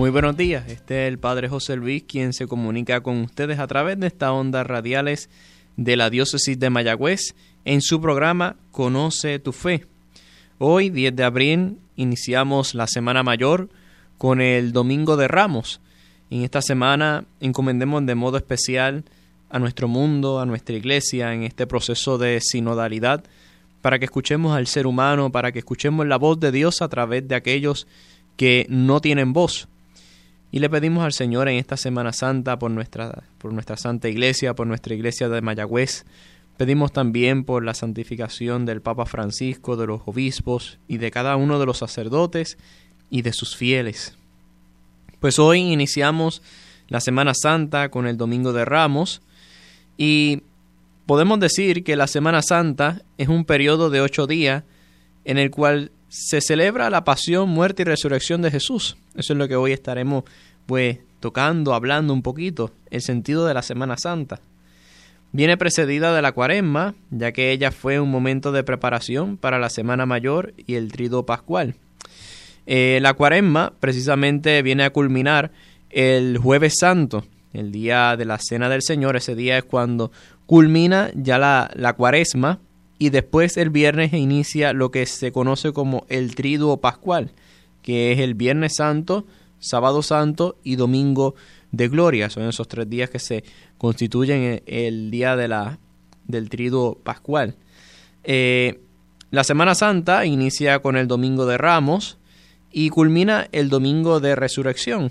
Muy buenos días, este es el Padre José Luis quien se comunica con ustedes a través de estas ondas radiales de la Diócesis de Mayagüez en su programa Conoce tu Fe. Hoy, 10 de abril, iniciamos la Semana Mayor con el Domingo de Ramos. En esta semana encomendemos de modo especial a nuestro mundo, a nuestra iglesia, en este proceso de sinodalidad, para que escuchemos al ser humano, para que escuchemos la voz de Dios a través de aquellos que no tienen voz. Y le pedimos al Señor en esta Semana Santa por nuestra, por nuestra Santa Iglesia, por nuestra Iglesia de Mayagüez. Pedimos también por la santificación del Papa Francisco, de los obispos y de cada uno de los sacerdotes y de sus fieles. Pues hoy iniciamos la Semana Santa con el Domingo de Ramos y podemos decir que la Semana Santa es un periodo de ocho días en el cual se celebra la pasión, muerte y resurrección de Jesús. Eso es lo que hoy estaremos pues tocando, hablando un poquito, el sentido de la Semana Santa. Viene precedida de la Cuaresma, ya que ella fue un momento de preparación para la Semana Mayor y el Trido Pascual. Eh, la Cuaresma precisamente viene a culminar el Jueves Santo, el día de la Cena del Señor. Ese día es cuando culmina ya la, la Cuaresma y después el viernes inicia lo que se conoce como el triduo pascual, que es el viernes santo, sábado santo y domingo de gloria. Son esos tres días que se constituyen el día de la, del triduo pascual. Eh, la Semana Santa inicia con el domingo de Ramos y culmina el domingo de resurrección.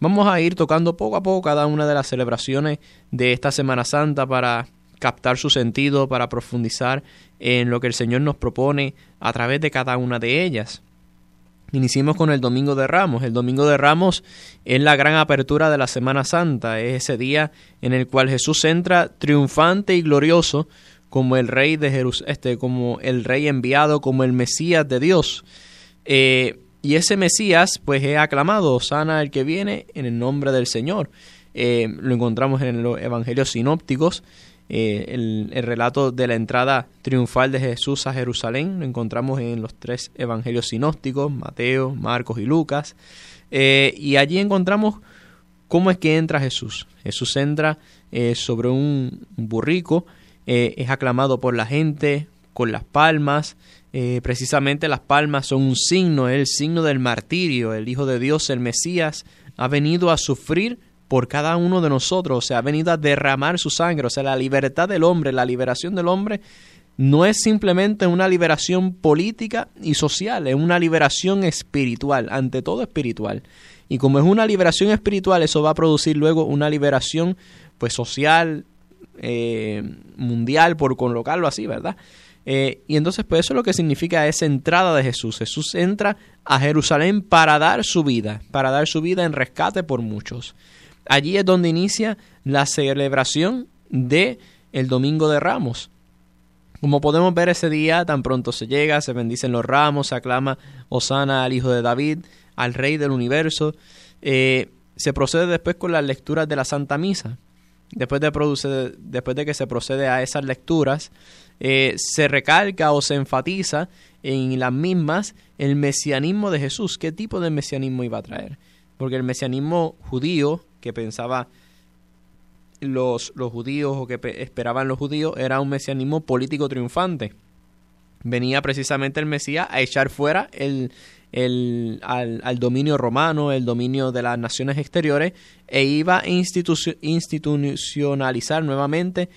Vamos a ir tocando poco a poco cada una de las celebraciones de esta Semana Santa para captar su sentido, para profundizar en lo que el Señor nos propone a través de cada una de ellas. Iniciemos con el Domingo de Ramos. El Domingo de Ramos es la gran apertura de la Semana Santa, es ese día en el cual Jesús entra triunfante y glorioso como el rey de Jerusalén, este, como el rey enviado, como el Mesías de Dios. Eh, y ese Mesías, pues es aclamado, sana el que viene en el nombre del Señor. Eh, lo encontramos en los evangelios sinópticos eh, el, relato de la entrada triunfal de Jesús a Jerusalén lo encontramos en los tres evangelios sinópticos, Mateo, Marcos y Lucas. Eh, y allí encontramos cómo es que entra Jesús. Jesús entra eh, sobre un burrico, es aclamado por la gente con las palmas. precisamente las palmas son un signo, el signo del martirio. El Hijo de Dios, el Mesías, ha venido a sufrir por cada uno de nosotros, o sea, ha venido a derramar su sangre, o sea, la libertad del hombre, la liberación del hombre no es simplemente una liberación política y social, es una liberación espiritual, ante todo espiritual. Y como es una liberación espiritual, eso va a producir luego una liberación pues social, eh, mundial, por colocarlo así, ¿verdad? Eh, y entonces, pues eso es lo que significa esa entrada de Jesús. Jesús entra a Jerusalén para dar su vida, para dar su vida en rescate por muchos. Allí es donde inicia la celebración de el Domingo de Ramos. Como podemos ver ese día, tan pronto se llega, se bendicen los ramos, se aclama Osana al Hijo de David, al Rey del Universo. Eh, se procede después con las lecturas de la Santa Misa. Después de, después de que se procede a esas lecturas, eh, se recalca o se enfatiza en las mismas el mesianismo de Jesús. ¿Qué tipo de mesianismo iba a traer? Porque el mesianismo judío que pensaba los, los judíos o que esperaban los judíos era un mesianismo político triunfante. Venía precisamente el Mesías a echar fuera el, el, al, dominio romano, el dominio de las naciones exteriores, e iba a institucionalizar nuevamente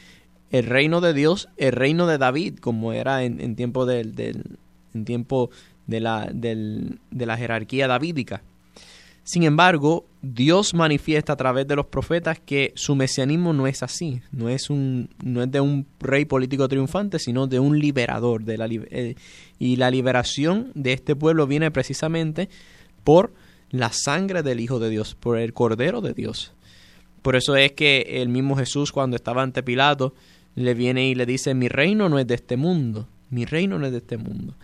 el reino de Dios, el reino de David, como era en, tiempo, del, del, en tiempo de, la, del, de la jerarquía davídica. Sin embargo, Dios manifiesta a través de los profetas que su mesianismo no es así, no es, un, de un rey político triunfante, sino de un liberador. De la, eh, y la liberación de este pueblo viene precisamente por la sangre del Hijo de Dios, por el Cordero de Dios. Por eso es que el mismo Jesús cuando estaba ante Pilato le viene y le dice, mi reino no es de este mundo, mi reino no es de este mundo.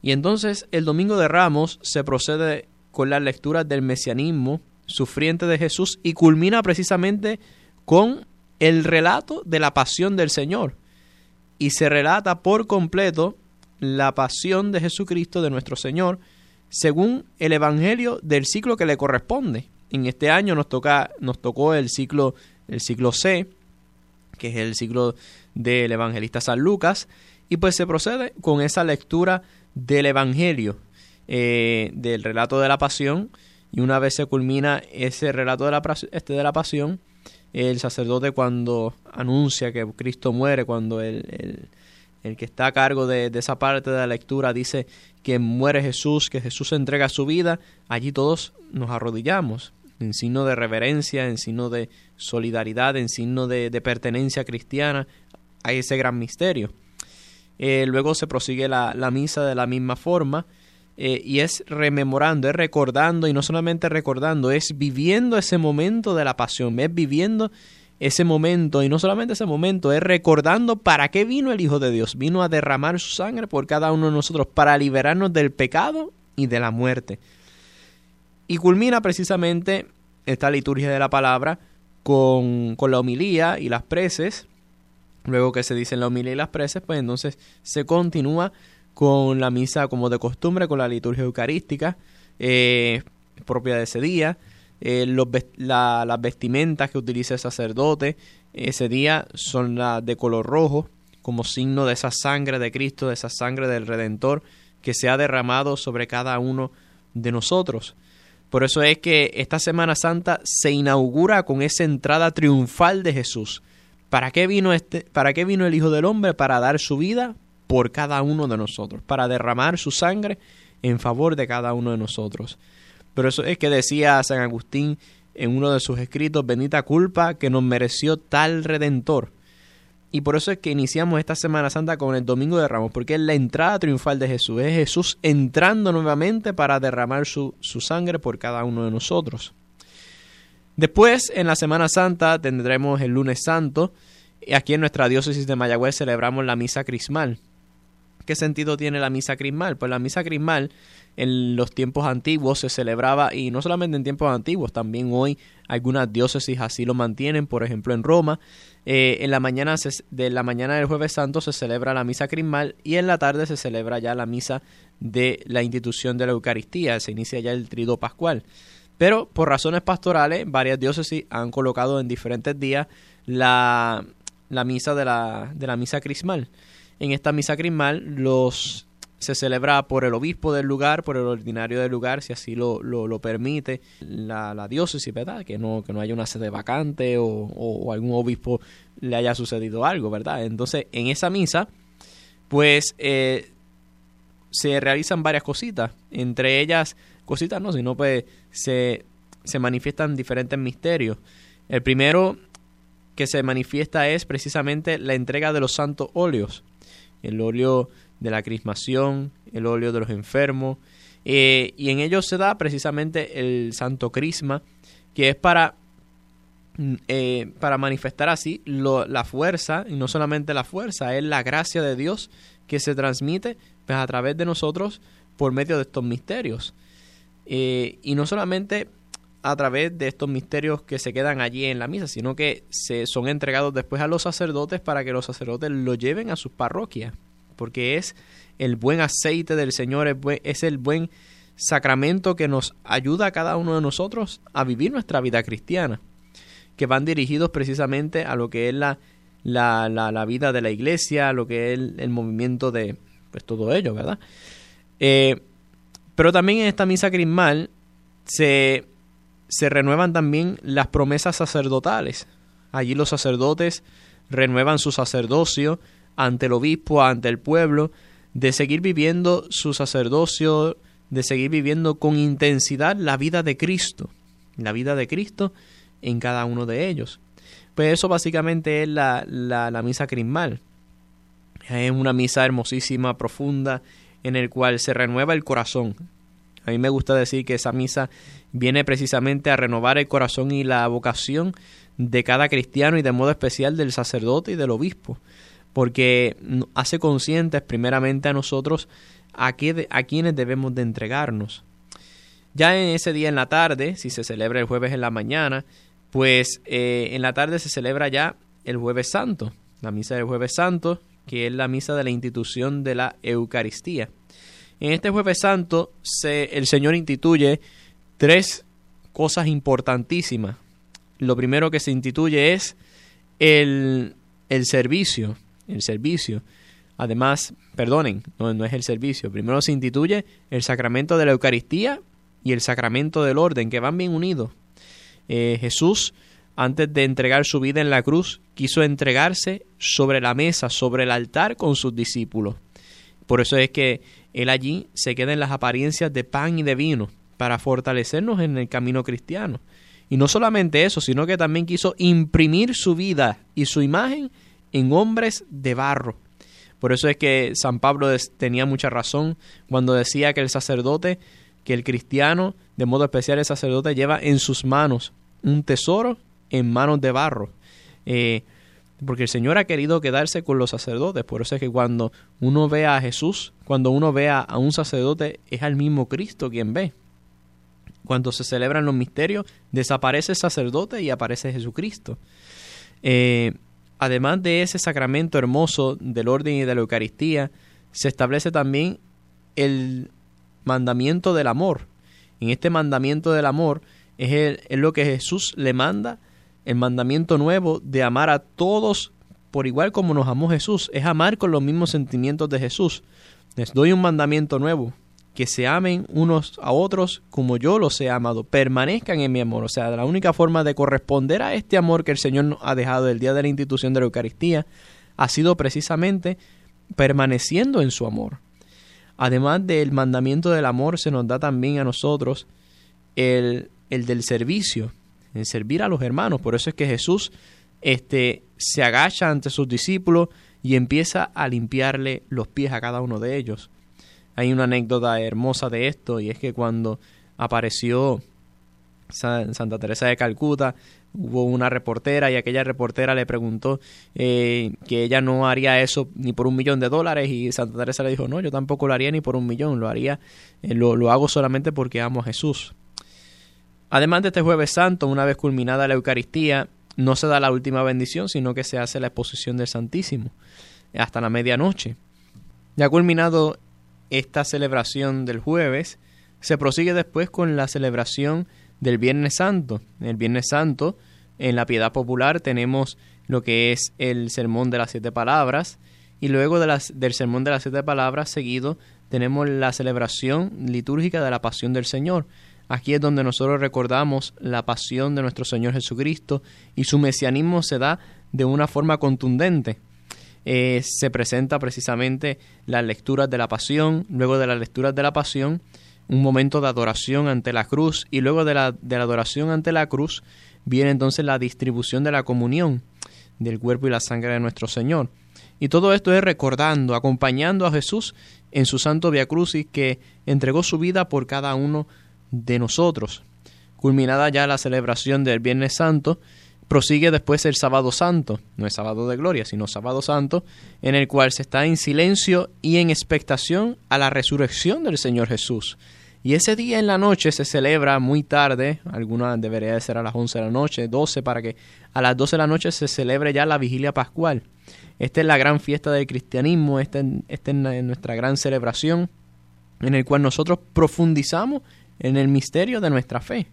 Y entonces el domingo de Ramos se procede con las lecturas del mesianismo sufriente de Jesús y culmina precisamente con el relato de la pasión del Señor. Y se relata por completo la pasión de Jesucristo de nuestro Señor según el Evangelio del ciclo que le corresponde. En este año nos, toca, nos tocó el ciclo, el ciclo C, que es el ciclo del evangelista San Lucas, y pues se procede con esa lectura del Evangelio, eh, del relato de la pasión, y una vez se culmina ese relato de la, este de la pasión, el sacerdote cuando anuncia que Cristo muere, cuando el, el, que está a cargo de, esa parte de la lectura dice que muere Jesús, que Jesús entrega su vida, allí todos nos arrodillamos en signo de reverencia, en signo de solidaridad, en signo de, de pertenencia cristiana a ese gran misterio. Eh, luego se prosigue la, la, misa de la misma forma eh, y es rememorando, es recordando y no solamente recordando, es viviendo ese momento de la pasión, es viviendo ese momento y no solamente ese momento, es recordando para qué vino el Hijo de Dios. Vino a derramar su sangre por cada uno de nosotros para liberarnos del pecado y de la muerte. Y culmina precisamente esta liturgia de la palabra con, con la homilía y las preces Luego que se dicen la homilía y las preces, pues entonces se continúa con la misa como de costumbre, con la liturgia eucarística eh, propia de ese día, eh, los, las vestimentas que utiliza el sacerdote ese día son las de color rojo, como signo de esa sangre de Cristo, de esa sangre del Redentor que se ha derramado sobre cada uno de nosotros. Por eso es que esta Semana Santa se inaugura con esa entrada triunfal de Jesús. ¿Para qué vino este para qué vino el Hijo del Hombre para dar su vida por cada uno de nosotros, para derramar su sangre en favor de cada uno de nosotros? Pero eso es que decía San Agustín en uno de sus escritos, bendita culpa que nos mereció tal redentor. Y por eso es que iniciamos esta Semana Santa con el Domingo de Ramos, porque es la entrada triunfal de Jesús, es Jesús entrando nuevamente para derramar su, su sangre por cada uno de nosotros. Después, en la Semana Santa, tendremos el lunes santo. Y aquí en nuestra diócesis de Mayagüez celebramos la misa crismal. ¿Qué sentido tiene la misa crismal? Pues la misa crismal en los tiempos antiguos se celebraba, y no solamente en tiempos antiguos, también hoy algunas diócesis así lo mantienen, por ejemplo en Roma. Eh, en la mañana de la mañana del jueves santo se celebra la misa crismal y en la tarde se celebra ya la misa de la institución de la Eucaristía, se inicia ya el trido pascual. Pero por razones pastorales, varias diócesis han colocado en diferentes días la, la misa de la, de la misa crismal. En esta misa crismal los se celebra por el obispo del lugar, por el ordinario del lugar, si así lo, lo, permite la, la, diócesis, ¿verdad? Que no, que no haya una sede vacante o, o, algún obispo le haya sucedido algo, ¿verdad? Entonces, en esa misa, pues eh, se realizan varias cositas, entre ellas cositas no, sino pues se, se manifiestan diferentes misterios. El primero que se manifiesta es precisamente la entrega de los santos óleos, el óleo de la crismación, el óleo de los enfermos, eh, y en ellos se da precisamente el santo crisma, que es para, mm, eh, para manifestar así la fuerza, y no solamente la fuerza, es la gracia de Dios que se transmite pues, a través de nosotros por medio de estos misterios. Eh, y no solamente a través de estos misterios que se quedan allí en la misa, sino que se son entregados después a los sacerdotes para que los sacerdotes lo lleven a sus parroquias, porque es el buen aceite del Señor, es el buen sacramento que nos ayuda a cada uno de nosotros a vivir nuestra vida cristiana, que van dirigidos precisamente a lo que es la, la, la, vida de la iglesia, a lo que es el, movimiento de pues todo ello, ¿verdad? Eh, pero también en esta misa crismal se, se renuevan también las promesas sacerdotales. Allí los sacerdotes renuevan su sacerdocio ante el obispo, ante el pueblo, de seguir viviendo su sacerdocio, de seguir viviendo con intensidad la vida de Cristo, la vida de Cristo en cada uno de ellos. Pues eso básicamente es la, la, misa crismal. Es una misa hermosísima, profunda, en el cual se renueva el corazón. A mí me gusta decir que esa misa viene precisamente a renovar el corazón y la vocación de cada cristiano y de modo especial del sacerdote y del obispo, porque hace conscientes primeramente a nosotros a, qué, a quienes debemos de entregarnos. Ya en ese día en la tarde, si se celebra el jueves en la mañana, pues eh, en la tarde se celebra ya el jueves santo, la misa del jueves santo, que es la misa de la institución de la Eucaristía. En este jueves santo se, el Señor instituye tres cosas importantísimas. Lo primero que se instituye es el, el servicio, el servicio. Además, perdonen, no, es el servicio. Primero se instituye el sacramento de la Eucaristía y el sacramento del orden, que van bien unidos. Eh, Jesús, antes de entregar su vida en la cruz, quiso entregarse sobre la mesa, sobre el altar con sus discípulos. Por eso es que Él allí se queda en las apariencias de pan y de vino, para fortalecernos en el camino cristiano. Y no solamente eso, sino que también quiso imprimir su vida y su imagen en hombres de barro. Por eso es que San Pablo tenía mucha razón cuando decía que el sacerdote que el cristiano, de modo especial el sacerdote, lleva en sus manos un tesoro en manos de barro. Eh, porque el Señor ha querido quedarse con los sacerdotes. Por eso es que cuando uno ve a Jesús, cuando uno ve a, un sacerdote, es al mismo Cristo quien ve. Cuando se celebran los misterios, desaparece el sacerdote y aparece Jesucristo. Eh, además de ese sacramento hermoso del orden y de la Eucaristía, se establece también el mandamiento del amor. En este mandamiento del amor es, es lo que Jesús le manda, el mandamiento nuevo de amar a todos por igual como nos amó Jesús, es amar con los mismos sentimientos de Jesús. Les doy un mandamiento nuevo, que se amen unos a otros como yo los he amado, permanezcan en mi amor. O sea, la única forma de corresponder a este amor que el Señor ha dejado el día de la institución de la Eucaristía ha sido precisamente permaneciendo en su amor. Además del mandamiento del amor, se nos da también a nosotros el, el del servicio, el servir a los hermanos. Por eso es que Jesús este, se agacha ante sus discípulos y empieza a limpiarle los pies a cada uno de ellos. Hay una anécdota hermosa de esto y es que cuando apareció Santa Teresa de Calcuta, hubo una reportera y aquella reportera le preguntó eh, que ella no haría eso ni por un millón de dólares y Santa Teresa le dijo, no, yo tampoco lo haría ni por un millón, lo haría, eh, lo, lo hago solamente porque amo a Jesús. Además de este jueves santo, una vez culminada la Eucaristía, no se da la última bendición, sino que se hace la exposición del Santísimo hasta la medianoche. Ya culminado esta celebración del jueves, se prosigue después con la celebración del Viernes Santo. El Viernes Santo, en la piedad popular, tenemos lo que es el Sermón de las Siete Palabras, y luego de las, del Sermón de las Siete Palabras, seguido, tenemos la celebración litúrgica de la Pasión del Señor. Aquí es donde nosotros recordamos la pasión de nuestro Señor Jesucristo y su mesianismo se da de una forma contundente. Eh, se presenta precisamente las lecturas de la pasión, luego de las lecturas de la pasión un momento de adoración ante la cruz y luego de la, de la adoración ante la cruz viene entonces la distribución de la comunión del cuerpo y la sangre de nuestro Señor. Y todo esto es recordando, acompañando a Jesús en su santo Via Crucis que entregó su vida por cada uno de nosotros. Culminada ya la celebración del Viernes Santo, prosigue después el sábado santo, no es sábado de gloria, sino sábado santo, en el cual se está en silencio y en expectación a la resurrección del Señor Jesús. Y ese día en la noche se celebra muy tarde, alguna debería de ser a las 11 de la noche, 12, para que a las 12 de la noche se celebre ya la vigilia pascual. Esta es la gran fiesta del cristianismo, esta, es nuestra gran celebración, en el cual nosotros profundizamos en el misterio de nuestra fe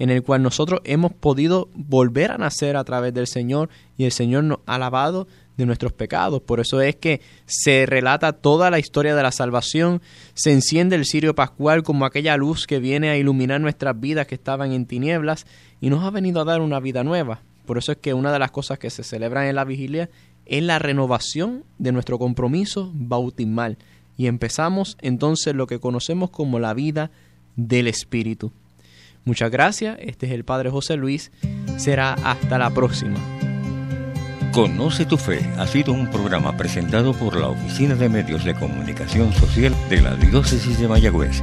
en el cual nosotros hemos podido volver a nacer a través del Señor y el Señor nos ha lavado de nuestros pecados. Por eso es que se relata toda la historia de la salvación, se enciende el cirio pascual como aquella luz que viene a iluminar nuestras vidas que estaban en tinieblas y nos ha venido a dar una vida nueva. Por eso es que una de las cosas que se celebran en la vigilia es la renovación de nuestro compromiso bautismal. Y empezamos entonces lo que conocemos como la vida del Espíritu. Muchas gracias, este es el Padre José Luis, será hasta la próxima. Conoce tu fe ha sido un programa presentado por la Oficina de Medios de Comunicación Social de la Diócesis de Mayagüez.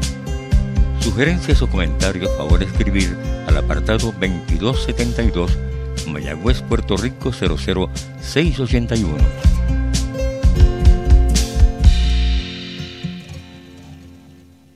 sugerencias o comentarios, favor escribir al apartado 2272 Mayagüez, Puerto Rico 00681